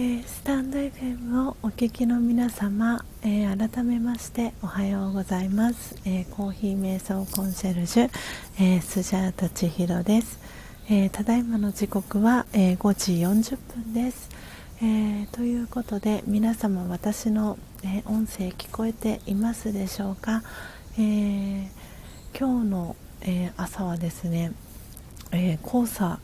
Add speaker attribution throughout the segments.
Speaker 1: ー、スタンド FM をお聞きの皆様、えー、改めましておはようございます、えー、コーヒー瞑想コンシェルジュ、えスジャータ千尋です、えただいまの時刻は、え5時40分です、えということで皆様私の、え音声聞こえていますでしょうか、え今日の、え朝はですね、え黄砂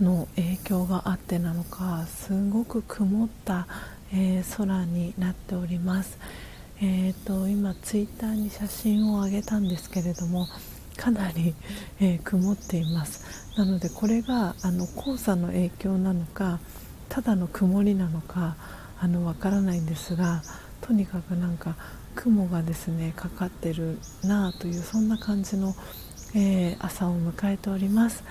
Speaker 1: の影響があってなのかすごく曇った、えー、空になっております、えーと、今ツイッターに写真を上げたんですけれどもかなり、えー、曇っていますなのでこれがあの黄砂の影響なのかただの曇りなのかあのわからないんですがとにかくなんか雲がですねかかってるなあというそんな感じの、えー、朝を迎えております。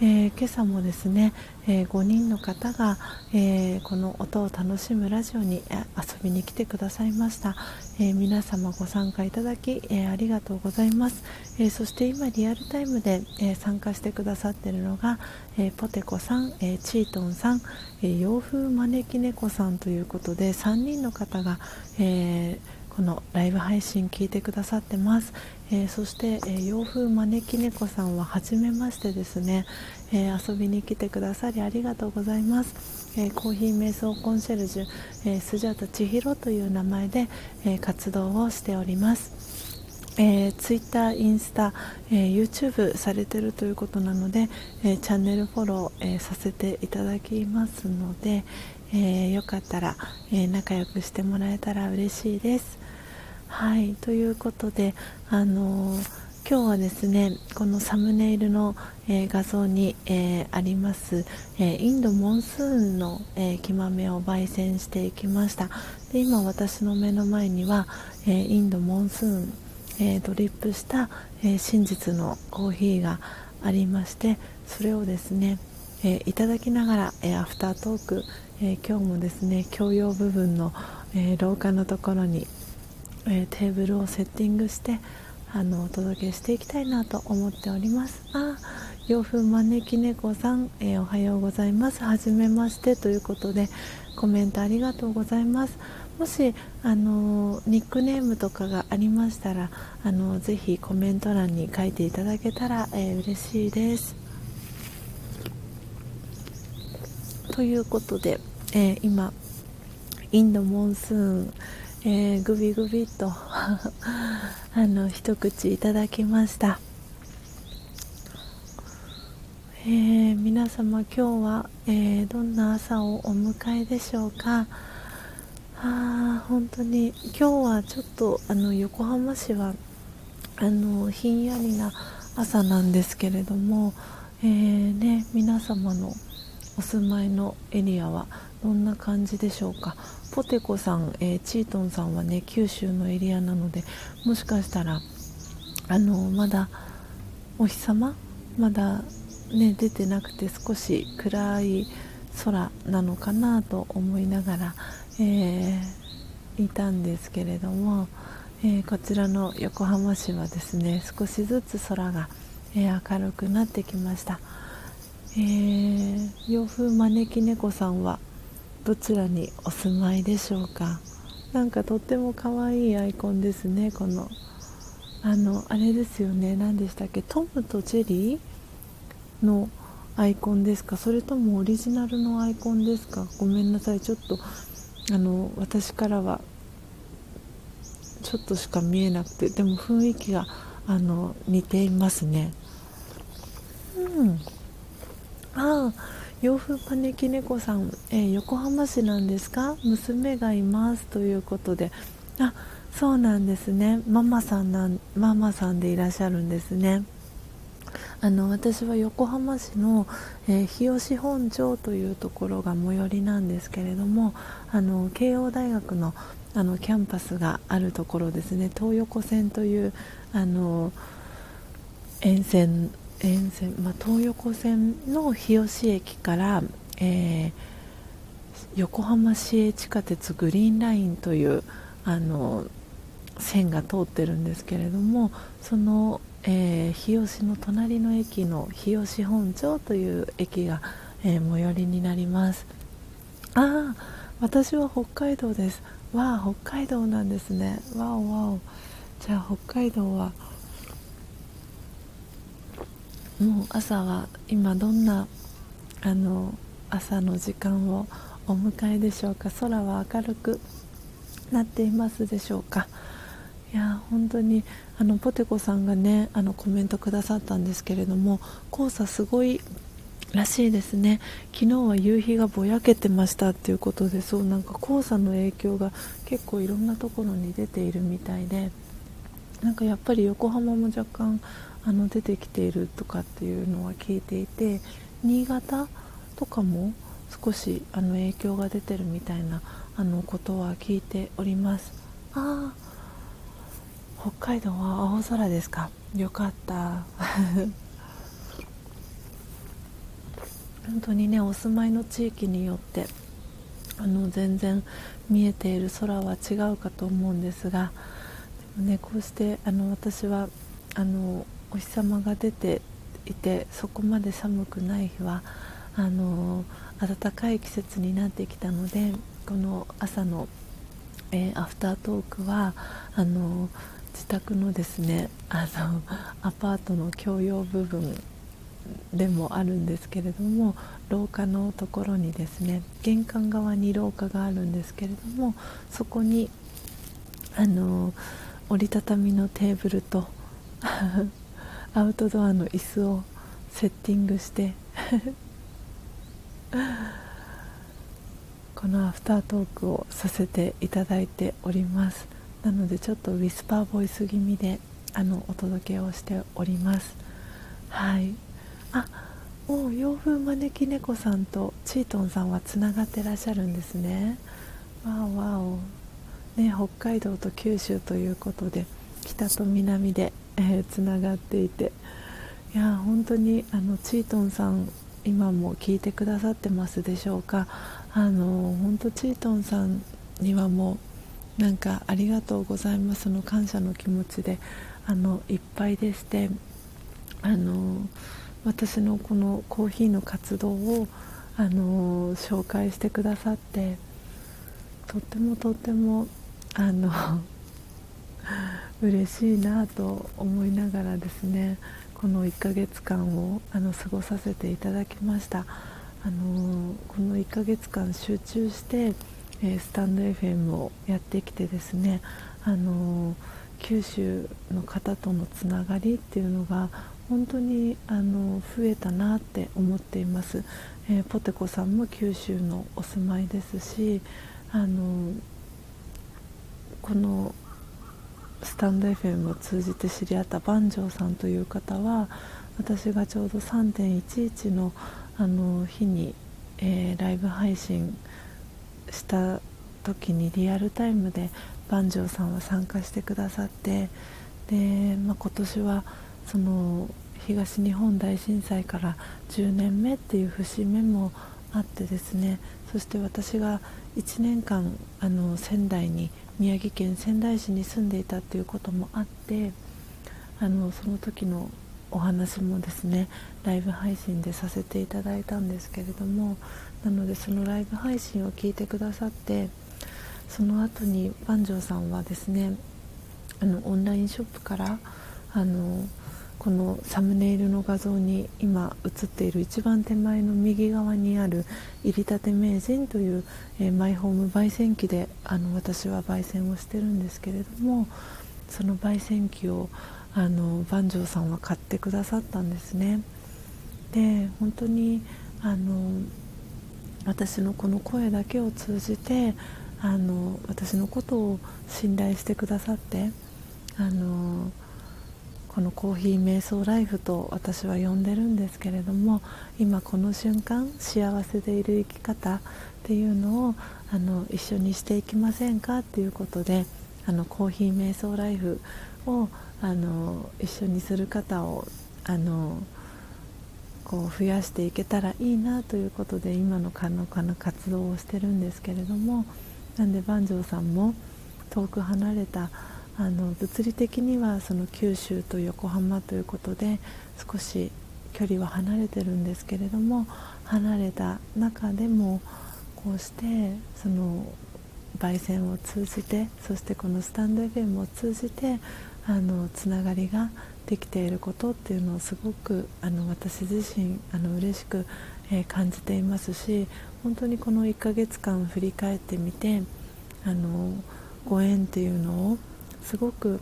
Speaker 1: えー、今朝もですね、えー、5人の方が、えー、この音を楽しむラジオに遊びに来てくださいました、え皆様ご参加いただき、えありがとうございます、えそして今リアルタイムで、え参加してくださっているのが、えポテコさん、えチートンさん、え洋風招き猫さんということで3人の方が、えーこのライブ配信聞いてくださってます、えー、そして、えー、洋風招き猫さんは初めましてですね、えー、遊びに来てくださりありがとうございます、えコーヒー瞑想コンシェルジュ、えスジャータ千尋という名前で、え活動をしております。えー、Twitter、インスタ、えー、YouTube されてるということなので、えー、チャンネルフォロー、えー、させていただきますので、えよかったら、え仲良くしてもらえたら嬉しいです。はいということであの今日はですねこのサムネイルの、えー、画像に、えー、あります、えー、インドモンスーンの、え木豆を焙煎していきましたで今私の目の前には、えインドモンスーン、えドリップした、え真実のコーヒーがありましてそれをですね、えいただきながら、えアフタートーク、え今日もですね共用部分の、え廊下のところにえー、テーブルをセッティングしてあのお届けしていきたいなと思っております。あ洋風招き猫さん、えー、おはようございます。はじめましてということでコメントありがとうございます。もしあのニックネームとかがありましたらあのぜひコメント欄に書いていただけたら、えー、嬉しいです。ということで、えー、今インドモンスーンえー、グビグビと あの一口いただきました、えー、皆様今日は、えー、どんな朝をお迎えでしょうか？あ本当に。今日はちょっとあの横浜市はあのひんやりな朝なんですけれども、えーね、皆様のお住まいのエリアはどんな感じでしょうか？ポテコさん、えー、チートンさんはね九州のエリアなのでもしかしたらあのまだお日様？まだね出てなくて少し暗い空なのかなと思いながら、えー、いたんですけれども、えー、こちらの横浜市はですね少しずつ空が、えー、明るくなってきました、えー、洋風招き猫さんはどちらにお住まいでしょうか？なんかとっても可愛いアイコンですねこの。あのあれですよね何でしたっけ？トムとジェリーのアイコンですか？それともオリジナルのアイコンですか？ごめんなさいちょっとあの私からはちょっとしか見えなくてでも雰囲気があの似ていますね。うん。ああ洋風招き猫さん、えー、横浜市なんですか？娘がいますということで。あそうなんですね。ママさんなんママさんでいらっしゃるんですね。あの私は横浜市の、えー、日吉本町というところが最寄りなんですけれどもあの慶応大学のあのキャンパスがあるところですね。東横線というあの沿線沿線、まあ、東横線の日吉駅から、えー、横浜市営地下鉄グリーンラインというあの線が通ってるんですけれどもその、えー、日吉の隣の駅の日吉本町という駅が、えー、最寄りになります。ああ私は北海道です。わあ北海道なんですね。わおわお。じゃあ北海道はもう朝は今どんなあの朝の時間をお迎えでしょうか。空は明るくなっていますでしょうか。いや本当にあのポテコさんがねあのコメントくださったんですけれども黄砂すごいらしいですね。昨日は夕日がぼやけてましたっていうことでそうなんか黄砂の影響が結構いろんなところに出ているみたいでなんかやっぱり横浜も若干あの出てきているとかっていうのは聞いていて新潟とかも少しあの影響が出てるみたいなあのことは聞いております。ああ北海道は青空ですか？よかった。本当にねお住まいの地域によってあの全然見えている空は違うかと思うんですがでも、ね、こうしてあの私はあのお日様が出ていてそこまで寒くない日はあの暖かい季節になってきたのでこの朝の、えー、アフタートークはあの自宅のですねあのアパートの共用部分でもあるんですけれども廊下のところにですね玄関側に廊下があるんですけれどもそこにあの折りたたみのテーブルと アウトドアの椅子をセッティングして このアフタートークをさせていただいております。なのでちょっとウィスパーボイス気味であのお届けをしております。はい。あもう洋風招き猫さんとチートンさんはつながってらっしゃるんですね。わおわお。ね北海道と九州ということで北と南で、えー、つながっていて。いや本当にあのチートンさん今も聞いてくださってますでしょうか。あの本当チートンさんにはもうなんかありがとうございます。の感謝の気持ちであのいっぱいでしてあの私のこのコーヒーの活動をあの紹介してくださってとってもとってもあの 嬉しいなと思いながらですねこの1ヶ月間をあの過ごさせていただきました。あのこの1ヶ月間集中して、え、スタンド FM をやってきてですねあの九州の方とのつながりっていうのが本当にあの増えたなって思っています、えー、ポテコさんも九州のお住まいですしあのこのスタンド FM を通じて知り合った万丈さんという方は私がちょうど3.11のあの日に、えー、ライブ配信した時にリアルタイムで万丈さんは参加してくださってで、まあ、今年はその東日本大震災から10年目っていう節目もあってですねそして私が1年間あの仙台に宮城県仙台市に住んでいたっていうこともあってあのその時のお話もですねライブ配信でさせていただいたんですけれどもなのでそのライブ配信を聞いてくださってその後に万丈さんはですねあのオンラインショップからあのこのサムネイルの画像に今映っている一番手前の右側にある入りたて名人という、えー、マイホーム焙煎機であの私は焙煎をしてるんですけれどもその焙煎機をあの万丈さんは買ってくださったんですね。で本当にあの私のこの声だけを通じてあの私のことを信頼してくださってあのこのコーヒー瞑想ライフと私は呼んでるんですけれども今この瞬間幸せでいる生き方っていうのをあの一緒にしていきませんかっていうことであのコーヒー瞑想ライフをあの一緒にする方をあのこう増やしていけたらいいなということで今の可能かな活動をしてるんですけれどもなんで万丈さんも遠く離れたあの物理的にはその九州と横浜ということで少し距離は離れてるんですけれども離れた中でもこうしてその焙煎を通じてそしてこのスタンド FM を通じてあのつながりができていることっていうのをすごくあの私自身あの嬉しく、えー、感じていますし本当にこの1ヶ月間振り返ってみてあのご縁っていうのをすごく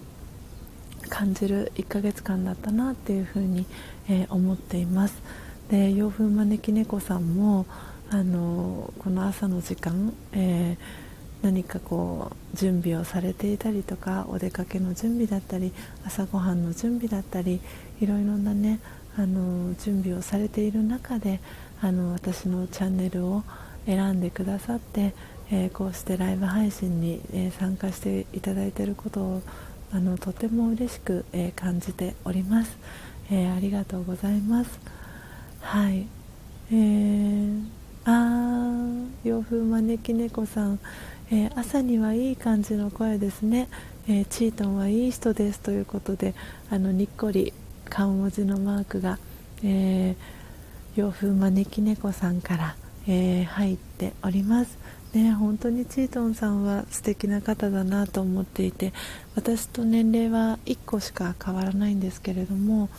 Speaker 1: 感じる1ヶ月間だったなっていうふうに、えー、思っています。で洋風招き猫さんもあのこの朝の時間、えー何かこう準備をされていたりとかお出かけの準備だったり朝ごはんの準備だったりいろいろなねあの準備をされている中であの私のチャンネルを選んでくださって、えー、こうしてライブ配信に、えー、参加していただいていることをあのとても嬉しく、えー、感じております、えありがとうございます。はい。えー、あー洋風招き猫さん。えー、朝にはいい感じの声ですね、えー、チートンはいい人ですということであのにっこり顔文字のマークが、えー、洋風招き猫さんから、え入っております。ね、本当にチートンさんは素敵な方だなと思っていて私と年齢は1個しか変わらないんですけれども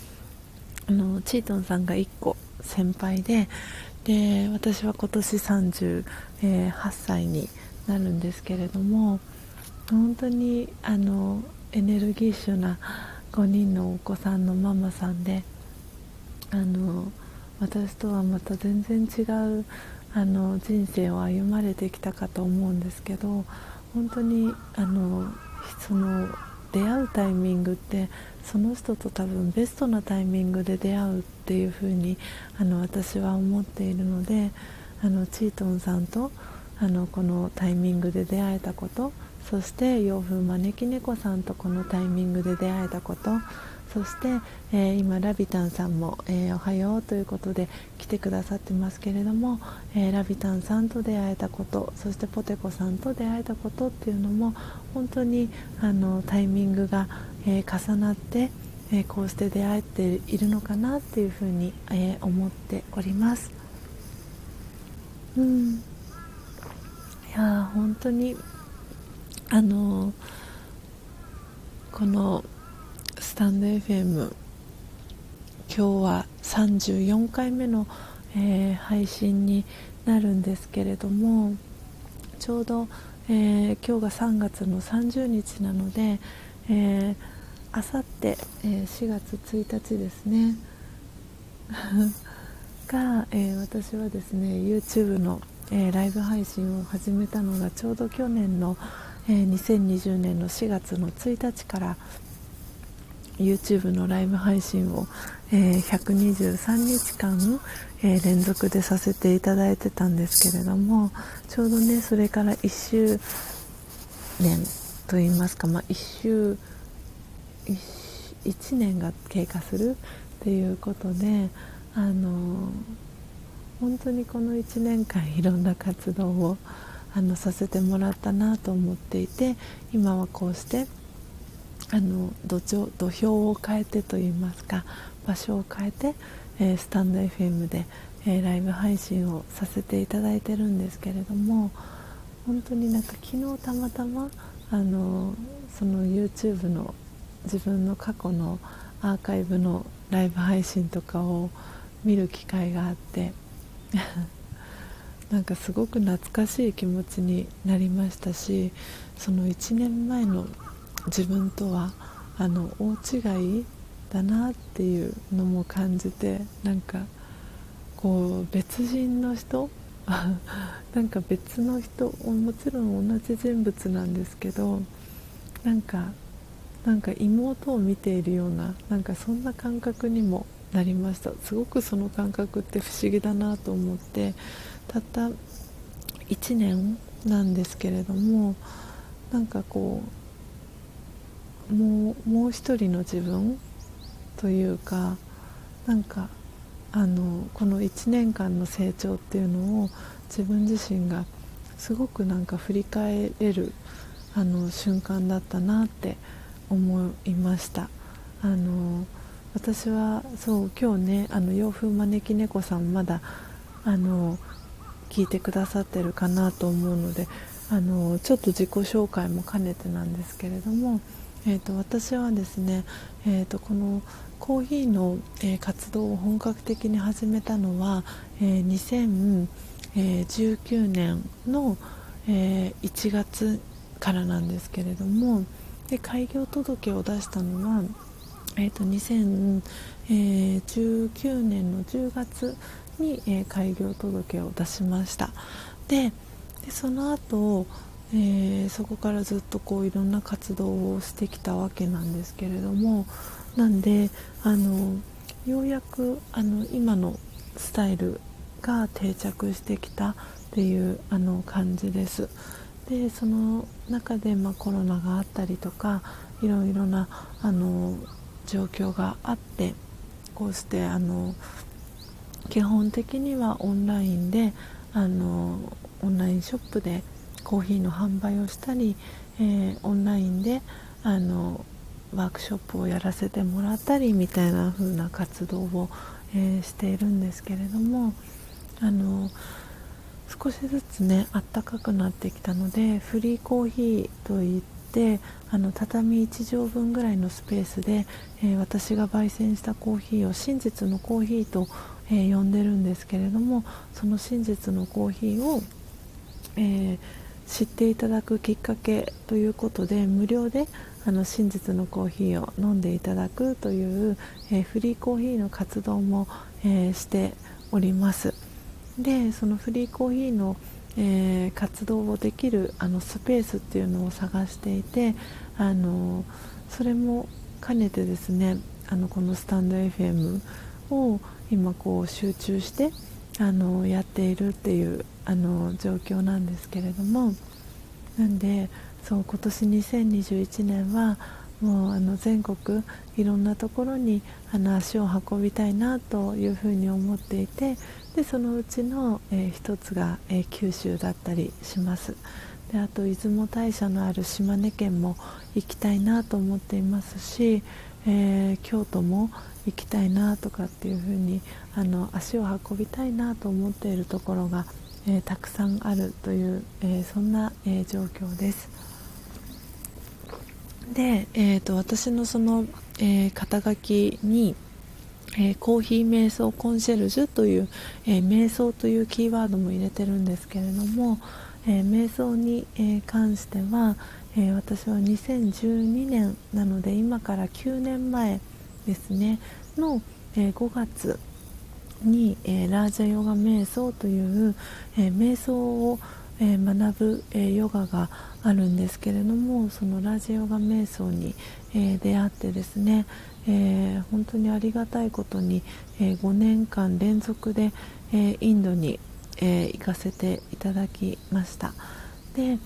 Speaker 1: あのチートンさんが1個先輩でで私は今年38歳になるんですけれども本当にあのエネルギッシュな5人のお子さんのママさんであの私とはまた全然違うあの人生を歩まれてきたかと思うんですけど本当にあのその出会うタイミングってその人と多分ベストなタイミングで出会うっていう風にあに私は思っているのであのチートンさんとあのこのタイミングで出会えたことそして洋風招き猫さんとこのタイミングで出会えたことそして、えー、今ラビタンさんも、えー、おはようということで来てくださってますけれども、えー、ラビタンさんと出会えたことそしてポテコさんと出会えたことっていうのも本当にあのタイミングが、え重なって、えこうして出会えているのかなっていうふうに、え思っております。うんや本当にあのこのスタンド FM 今日は34回目の、えー、配信になるんですけれどもちょうど、えー、今日が3月の30日なので、えー、あさって、4月1日ですね が、え私はですね YouTube のえー、ライブ配信を始めたのがちょうど去年の、えー、2020年の4月の1日から YouTube のライブ配信を、えー、123日間、え連続でさせていただいてたんですけれどもちょうどねそれから1周年といいますか、まあ、1周 1, 1年が経過するっていうことであの本当にこの1年間いろんな活動をあのさせてもらったなと思っていて今はこうしてあの土壌土俵を変えてといいますか場所を変えて、えー、スタンド FM で、えー、ライブ配信をさせていただいてるんですけれども本当になんか昨日たまたまあのその YouTube の自分の過去のアーカイブのライブ配信とかを見る機会があって なんかすごく懐かしい気持ちになりましたしその1年前の自分とはあの大違いだなっていうのも感じてなんかこう別人の人 なんか別の人もちろん同じ人物なんですけどなんかなんか妹を見ているようななんかそんな感覚にもなりましたすごくその感覚って不思議だなと思ってたった1年なんですけれどもなんかこうもうもう一人の自分というかなんかあのこの1年間の成長っていうのを自分自身がすごくなんか振り返れるあの瞬間だったなって思いました。あの私はそう今日ねあの洋風招き猫さんまだあの聞いてくださってるかなと思うのであのちょっと自己紹介も兼ねてなんですけれども、えーと、私はですね、えーと、このコーヒーの、えー、活動を本格的に始めたのは、えー、2019年の、えー、1月からなんですけれどもで開業届を出したのは、えーと、2019年の10月に、えー、開業届を出しました。ででその後、えー、そこからずっとこういろんな活動をしてきたわけなんですけれどもなんであのようやくあの今のスタイルが定着してきたっていうあの感じです。でその中で、まあ、コロナがあったりとかいろいろなあの状況があってこうしてあの基本的にはオンラインであのオンラインショップでコーヒーの販売をしたり、えー、オンラインであのワークショップをやらせてもらったりみたいな風な活動を、えー、しているんですけれどもあの少しずつねあったかくなってきたのでフリーコーヒーといってあの畳1畳分ぐらいのスペースで、えー、私が焙煎したコーヒーを真実のコーヒーと、えー、呼んでるんですけれどもその真実のコーヒーを、えー、知っていただくきっかけということで無料であの真実のコーヒーを飲んでいただくという、えフリーコーヒーの活動も、えしております。でそのフリーコーヒーの、えー、活動をできるあのスペースっていうのを探していてあのそれも兼ねてですねあのこのスタンド FM を今こう集中してあのやっているっていうあの状況なんですけれども。なんでそう今年2021年はもうあの全国いろんなところにあの足を運びたいなというふうに思っていてでそのうちの、えー、一つが、えー、九州だったりします。であと出雲大社のある島根県も行きたいなと思っていますし、えー、京都も行きたいなとかっていうふうにあの足を運びたいなと思っているところが、えたくさんあるという、えそんな、え状況です。で、えーと、私のその、え肩書きにえー、コーヒー瞑想コンシェルジュという、えー、瞑想というキーワードも入れてるんですけれども、え、瞑想に、え関しては、え私は2012年なので今から9年前ですねの、え5月に、えラージャヨガ瞑想という、え瞑想を、え学ぶ、えヨガがあるんですけれどもそのラジヨガ瞑想に、え出会ってですね、えー、本当にありがたいことに、えー、5年間連続で、え、インドに、え行かせていただきました。で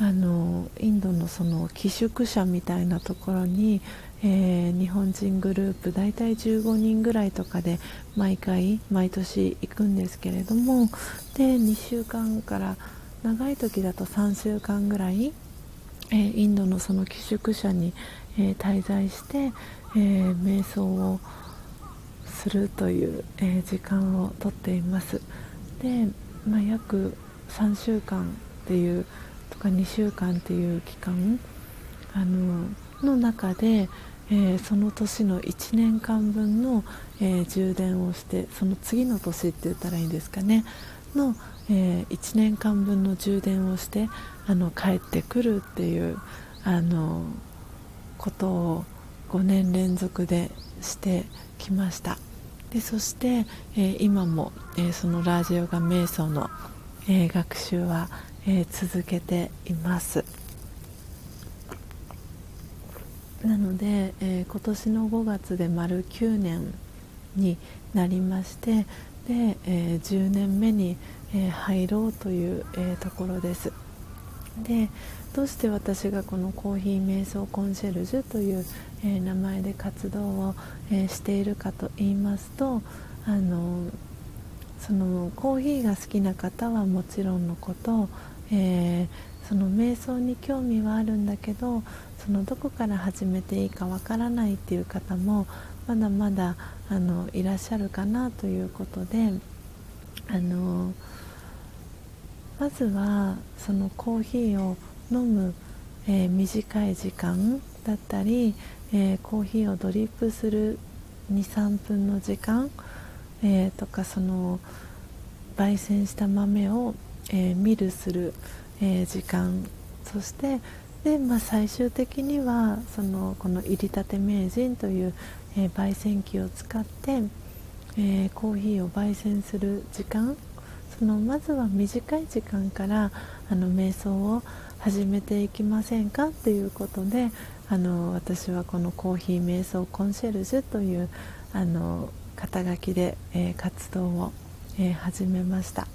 Speaker 1: あのインドのその寄宿舎みたいなところに、え日本人グループ大体15人ぐらいとかで毎回毎年行くんですけれどもで2週間から長い時だと3週間ぐらい、えインドのその寄宿舎に、え滞在して、えー、瞑想をするという、え、時間をとっています。で、まあ、約3週間っていうとか2週間っていう期間あのの中で、え、その年の1年間分の、え充電をしてその次の年って言ったらいいんですかねの、え1年間分の充電をしてあの帰ってくるっていうあのことを5年連続でしてきました。でそして、えー、今も、えー、そのラジオガ瞑想の、えー、学習は、え続けています。なので、え今年の5月で丸9年になりましてで、え10年目に、え入ろうという、えところです。でどうして私がこのコーヒー瞑想コンシェルジュという、えー、名前で活動を、え、しているかと言いますとあのそのコーヒーが好きな方はもちろんのこと、えー、その瞑想に興味はあるんだけどそのどこから始めていいかわからないっていう方もまだまだあのいらっしゃるかなということであのまずはそのコーヒーを飲む、えー、短い時間だったり、えー、コーヒーをドリップする23分の時間、えー、とかその焙煎した豆を、えミルする、え時間。そしてで、まあ、最終的にはそのこの入りたて名人という、え焙煎機を使って、えコーヒーを焙煎する時間。そのまずは短い時間からあの瞑想を始めていきませんかということであの私はこのコーヒー瞑想コンシェルジュというあの肩書きで、えー、活動を、えー、始めました。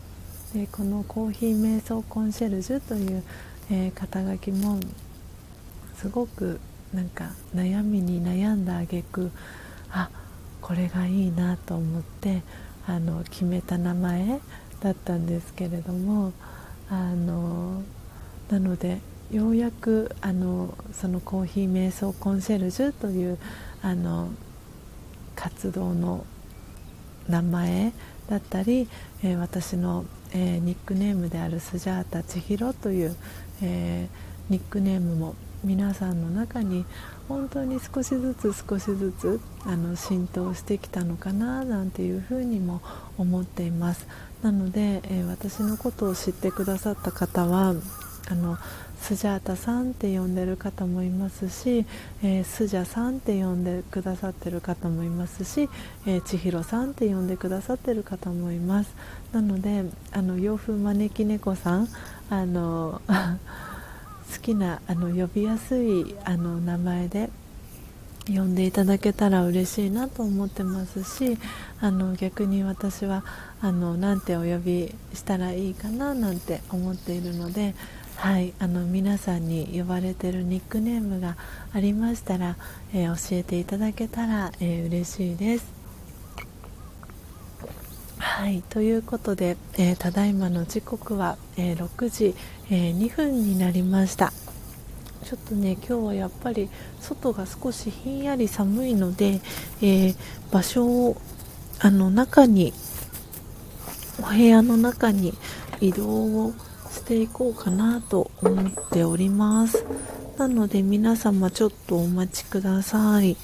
Speaker 1: でこのコーヒー瞑想コンシェルジュという、えー、肩書きもすごくなんか悩みに悩んだ挙句あこれがいいなと思ってあの決めた名前だったんですけれどもあのなのでようやくあのそのコーヒー瞑想コンシェルジュというあの活動の名前だったり、えー、私の、えー、ニックネームであるスジャータ千尋という、えー、ニックネームも皆さんの中に本当に少しずつ少しずつあの浸透してきたのかななんていうふうにも思っています。なので、えー、私のことを知ってくださった方はあのスジャータさんって呼んでる方もいますし、えー、スジャさんって呼んでくださってる方もいますし、えー、千尋さんって呼んでくださってる方もいます。なのであの洋風招き猫さんあの 好きなあの呼びやすいあの名前で呼んでいただけたら嬉しいなと思ってますしあの逆に私はあのなんてお呼びしたらいいかななんて思っているので、はい、あの皆さんに呼ばれてるニックネームがありましたら、えー、教えていただけたら、えー、嬉しいです。はいということで、えー、ただいまの時刻は、えー、6時、え、2分になりましたちょっとね今日はやっぱり外が少しひんやり寒いので、え場所をあの中にお部屋の中に移動をしていこうかなと思っております。なので皆様ちょっとお待ちください。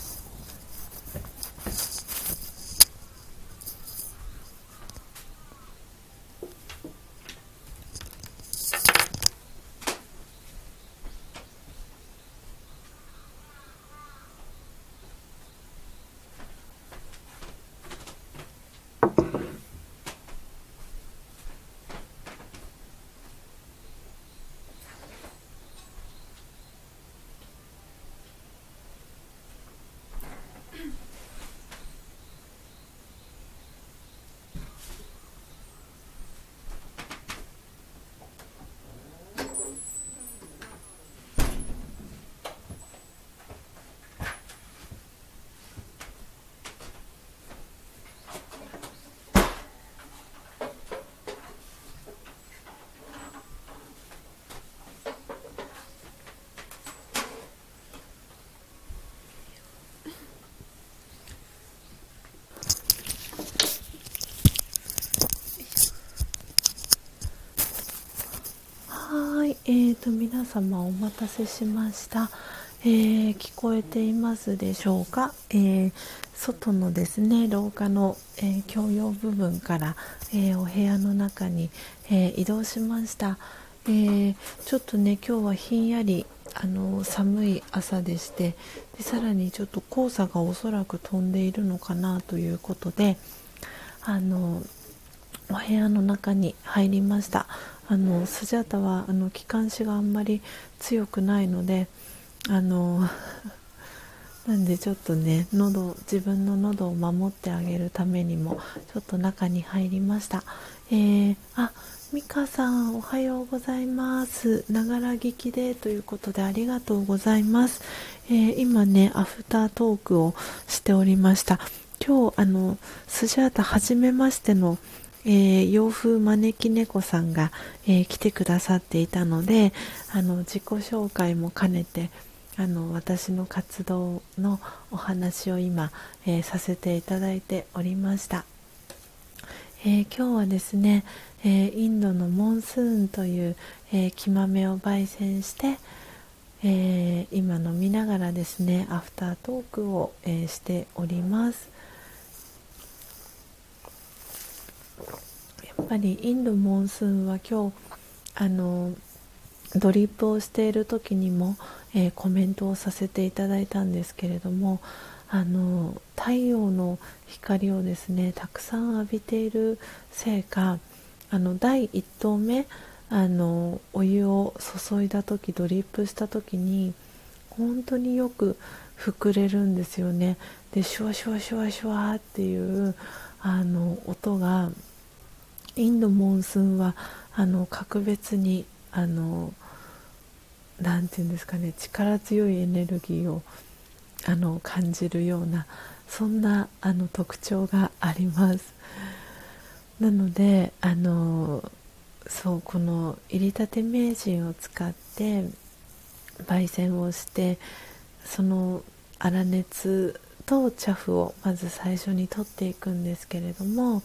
Speaker 1: えーと、皆様お待たせしました、えー、聞こえていますでしょうか、えー、外のですね廊下の、えー、共用部分から、えお部屋の中に、え移動しました、えちょっとね今日はひんやりあの寒い朝でしてでさらにちょっと黄砂がおそらく飛んでいるのかなということであのお部屋の中に入りました。あのスジャータはあの気管支があんまり強くないのであの なんでちょっとね喉自分の喉を守ってあげるためにもちょっと中に入りました。えー、あミカさんおはようございます。ながら聞きでということでありがとうございます、えー、今ねアフタートークをしておりました。今日あのスジャータ初めましてのえー、洋風招き猫さんが、えー、来てくださっていたのであの自己紹介も兼ねてあの私の活動のお話を今、えー、させていただいておりました、え今日はですね、えー、インドのモンスーンという、えー、木豆を焙煎して、えー、今飲みながらですねアフタートークを、えしております。やっぱりインドモンスーンは今日あのドリップをしている時にも、えコメントをさせていただいたんですけれどもあの太陽の光をですねたくさん浴びているせいかあの第1投目あのお湯を注いだ時ドリップした時に本当によく膨れるんですよね。でシュワシュワシュワシュワっていうあの音がインドモンスーンはあの格別にあのなんていうんですかね力強いエネルギーをあの感じるようなそんなあの特徴があります。なのであのそうこの入りたて名人を使って焙煎をしてその粗熱と茶フをまず最初に取っていくんですけれども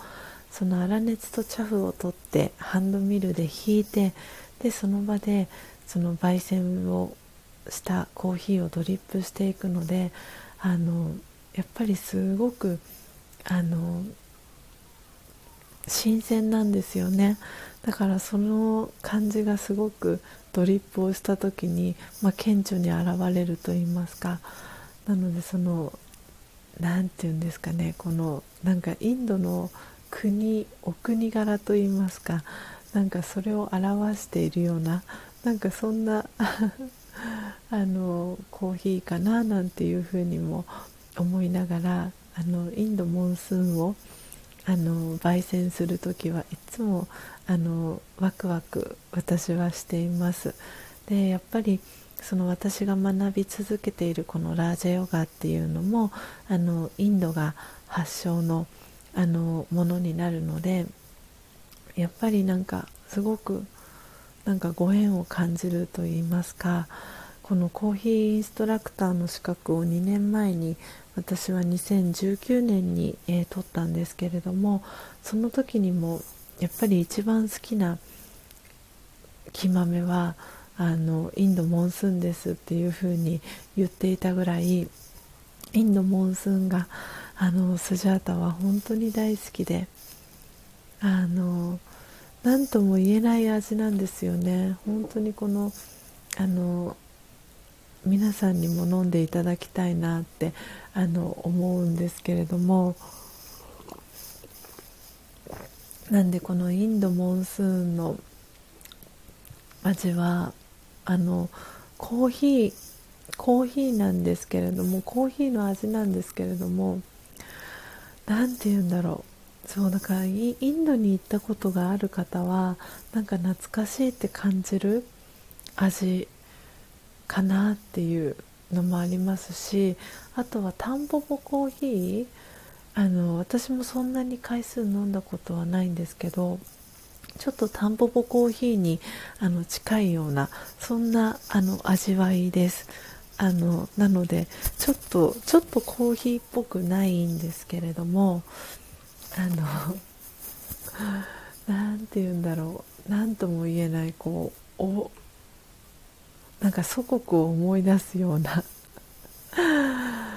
Speaker 1: その粗熱と茶フを取ってハンドミルでひいてでその場でその焙煎をしたコーヒーをドリップしていくのであのやっぱりすごくあの新鮮なんですよね。だからその感じがすごくドリップをした時に、まあ、顕著に現れると言いますか。なのでその何て言うんですかねこのなんかインドの国お国柄と言いますかなんかそれを表しているようななんかそんな あのコーヒーかななんていうふうにも思いながらあのインドモンスーンをあの焙煎する時はいつもあのワクワク私はしています。でやっぱりその私が学び続けているこのラージャヨガっていうのもあのインドが発祥のあのものになるのでやっぱりなんかすごくなんかご縁を感じると言いますかこのコーヒーインストラクターの資格を2年前に私は2019年に、えー、取ったんですけれどもその時にもやっぱり一番好きな木豆はあのインドモンスーンですっていうふうに言っていたぐらいインドモンスーンがあのスジャータは本当に大好きであの何とも言えない味なんですよね。本当にこのあの皆さんにも飲んでいただきたいなってあの思うんですけれどもなんでこのインドモンスーンの味はあのコーヒーコーヒーなんですけれどもコーヒーの味なんですけれども何て言うんだろう。そうだからインドに行ったことがある方はなんか懐かしいって感じる味かなっていうのもありますしあとはタンポポコーヒーあの私もそんなに回数飲んだことはないんですけどちょっとタンポポコーヒーにあの近いようなそんなあの味わいです。あのなのでちょっとちょっとコーヒーっぽくないんですけれどもあの 何て言うんだろう何とも言えないこうおなんか祖国を思い出すような なん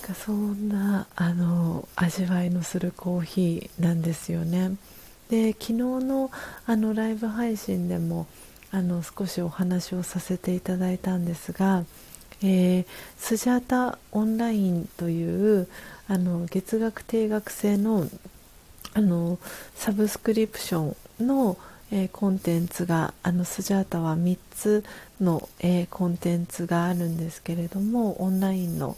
Speaker 1: かそんなあの味わいのするコーヒーなんですよね。で昨日のあのライブ配信でもあの少しお話をさせていただいたんですが、えー、スジャータオンラインというあの月額定額制のあのサブスクリプションのえー、コンテンツがあのスジャータは3つの、えー、コンテンツがあるんですけれどもオンラインの、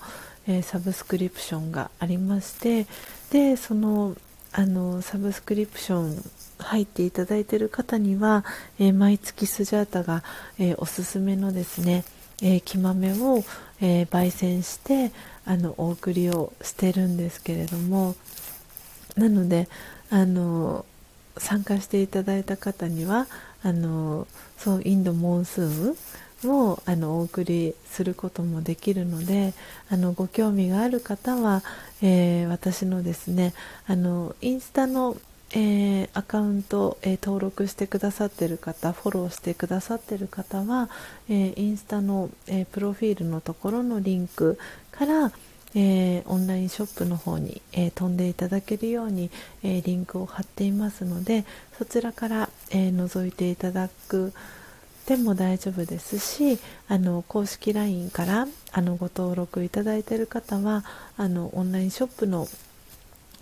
Speaker 1: えー、サブスクリプションがありましてでそのあのサブスクリプション入っていただいている方には、え毎月スジャータが、えおすすめのですね、え木豆を、え焙煎してあのお送りをしてるんですけれどもなのであの参加していただいた方にはあのそうインドモンスーンをあのお送りすることもできるのであのご興味がある方は、えー、私のですねあのインスタのえー、アカウント、えー、登録してくださってる方フォローしてくださってる方は、えー、インスタの、えプロフィールのところのリンクから、えオンラインショップの方に、え飛んでいただけるように、えリンクを貼っていますのでそちらから、え覗いていただくでも大丈夫ですしあの公式 LINE からあのご登録いただいている方はあのオンラインショップの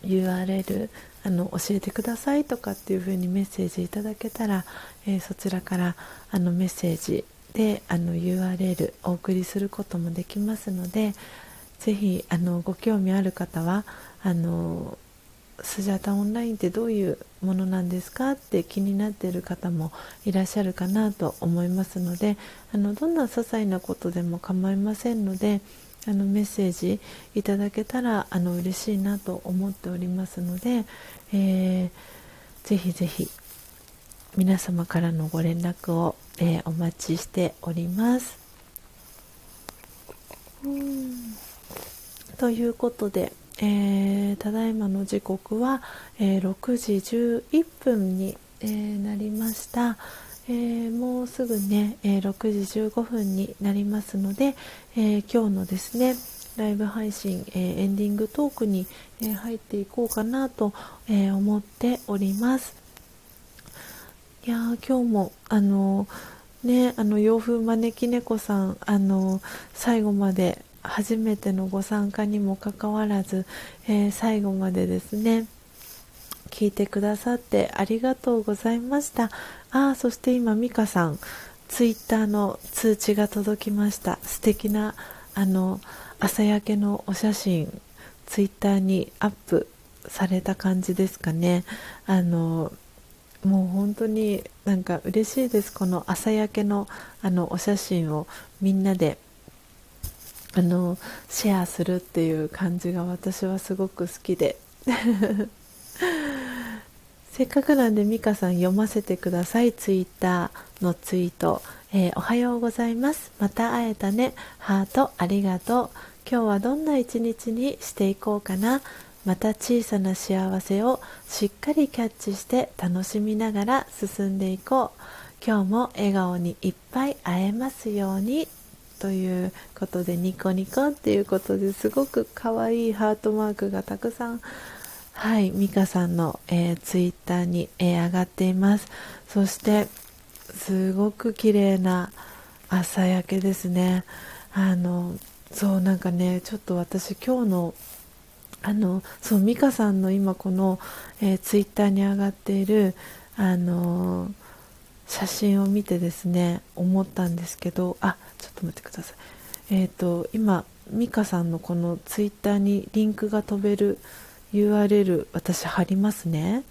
Speaker 1: URL あの教えてくださいとかっていう風にメッセージいただけたら、えー、そちらからあのメッセージであの URL お送りすることもできますのでぜひあのご興味ある方はあのスジャタオンラインってどういうものなんですかって気になっている方もいらっしゃるかなと思いますのであのどんな些細なことでも構いませんのであのメッセージいただけたらあの嬉しいなと思っておりますので、えー、ぜひぜひ皆様からのご連絡を、えー、お待ちしております。ということで、えー、ただいまの時刻は、えー、6時11分に、えー、なりました、えもうすぐね、え6時15分になりますので、え今日のですねライブ配信、えエンディングトークに、え入っていこうかなと、え思っております。いや今日もあのねあの洋風招き猫さんあの最後まで初めてのご参加にもかかわらず、え、最後までですね聞いてくださってありがとうございました。あそして今美香さんツイッターの通知が届きました。素敵なあの朝焼けのお写真ツイッターにアップされた感じですかね。あのもう本当になんか嬉しいです。この朝焼けのあのお写真をみんなであのシェアするっていう感じが私はすごく好きで。せっかくなんで美香さん読ませてください。ツイッターのツイート、えー、おはようございます。また会えたね。ハートありがとう。今日はどんな一日にしていこうかな。また小さな幸せをしっかりキャッチして楽しみながら進んでいこう。今日も笑顔にいっぱい会えますように。ということでニコニコっていうことですごく可愛いハートマークがたくさんはい美香さんの、えー、ツイッターに、えー、上がっています。そしてすごく綺麗な朝焼けですね。あのそうなんかねちょっと私今日のあのそう美香さんの今この、えー、ツイッターに上がっているあのー写真を見てですね思ったんですけどあちょっと待ってください。えっ、ー、と今美香さんのこのツイッターにリンクが飛べる URL 私貼りますね。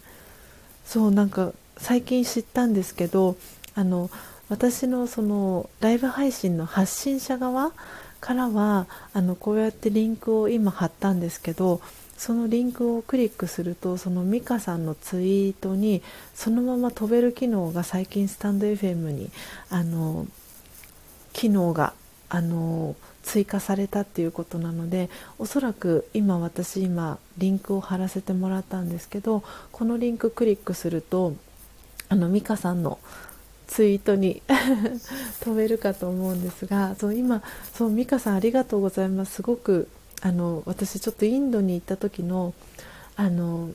Speaker 1: そうなんか最近知ったんですけどあの私のそのライブ配信の発信者側からはあのこうやってリンクを今貼ったんですけどそのリンクをクリックするとその美香さんのツイートにそのまま飛べる機能が最近スタンド FM にあの機能があの追加されたっていうことなのでおそらく今私今リンクを貼らせてもらったんですけどこのリンククリックするとあの美香さんのツイートに 飛べるかと思うんですがそう今そう美香さんありがとうございます。すごくあの私ちょっとインドに行った時のあの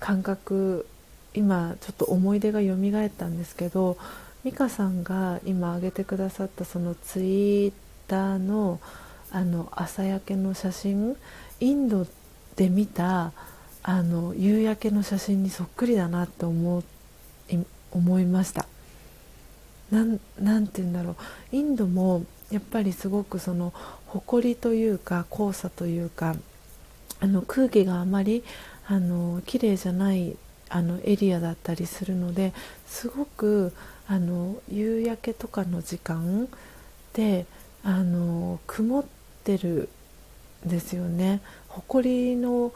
Speaker 1: 感覚今ちょっと思い出が蘇ったんですけど美香さんが今上げてくださったそのツイッターのあの朝焼けの写真インドで見たあの夕焼けの写真にそっくりだなって思思いました。なんなんて言うんだろう。インドもやっぱりすごくその埃というか黄砂というかあの空気があまりあの綺麗じゃないあのエリアだったりするのですごくあの夕焼けとかの時間であの曇ってるんですよね。埃の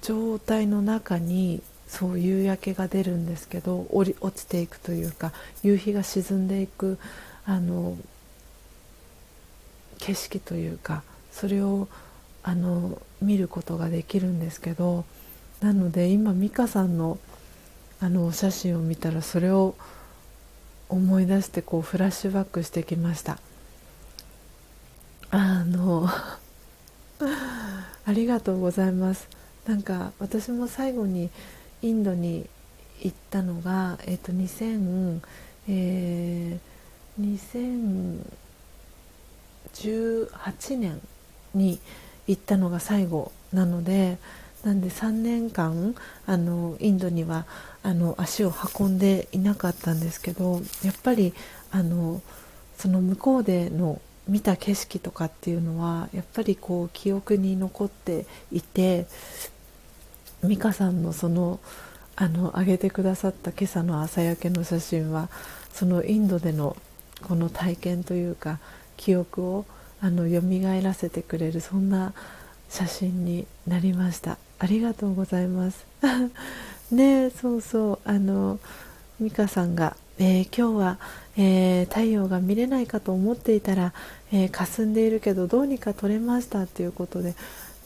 Speaker 1: 状態の中にそう夕焼けが出るんですけど落ちていくというか夕日が沈んでいくあの景色というかそれをあの見ることができるんですけどなので今美香さんのあのお写真を見たらそれを思い出してこうフラッシュバックしてきましたあの ありがとうございます。なんか私も最後にインドに行ったのが、えーと、2000、えー、2018年に行ったのが最後なのでなんで3年間あのインドにはあの足を運んでいなかったんですけどやっぱりあのその向こうでの見た景色とかっていうのはやっぱりこう記憶に残っていて美香さんのそのあの上げてくださった今朝の朝焼けの写真はそのインドでのこの体験というか記憶をあの蘇らせてくれるそんな写真になりました。ありがとうございます。ねそうそうあの美香さんが、えー、今日は、えー、太陽が見れないかと思っていたら、えー、霞んでいるけどどうにか撮れましたっていうことで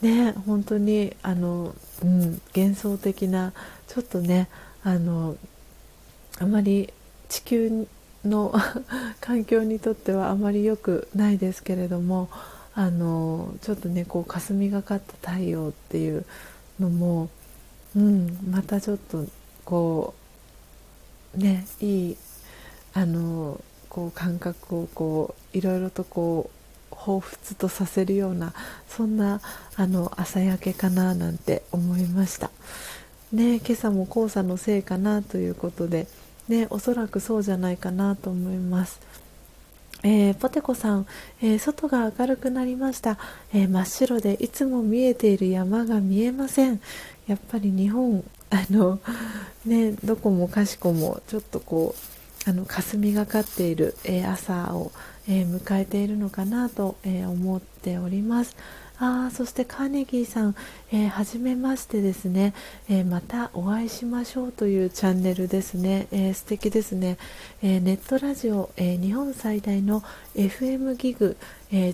Speaker 1: ね本当にあの、うん、幻想的なちょっとねあのあまり地球の 環境にとってはあまり良くないですけれどもあのちょっとねこう霞がかった太陽っていうのも、うん、またちょっとこうねいいあのこう感覚をこういろいろとこう彷彿とさせるようなそんなあの朝焼けかななんて思いました。ね、今朝も黄砂のせいかなということで、ね、おそらくそうじゃないかなと思います。えー、ポテコさん、えー、外が明るくなりました、えー、真っ白でいつも見えている山が見えませんやっぱり日本あのねどこもかしこもちょっとこうあの霞がかっている、え朝を、え迎えているのかなと、え思っております。あそしてカーネギーさん、えー、初めましてですね、えー、またお会いしましょうというチャンネルですね、えー、素敵ですね、えー、ネットラジオ、えー、日本最大の FM ギグ、えー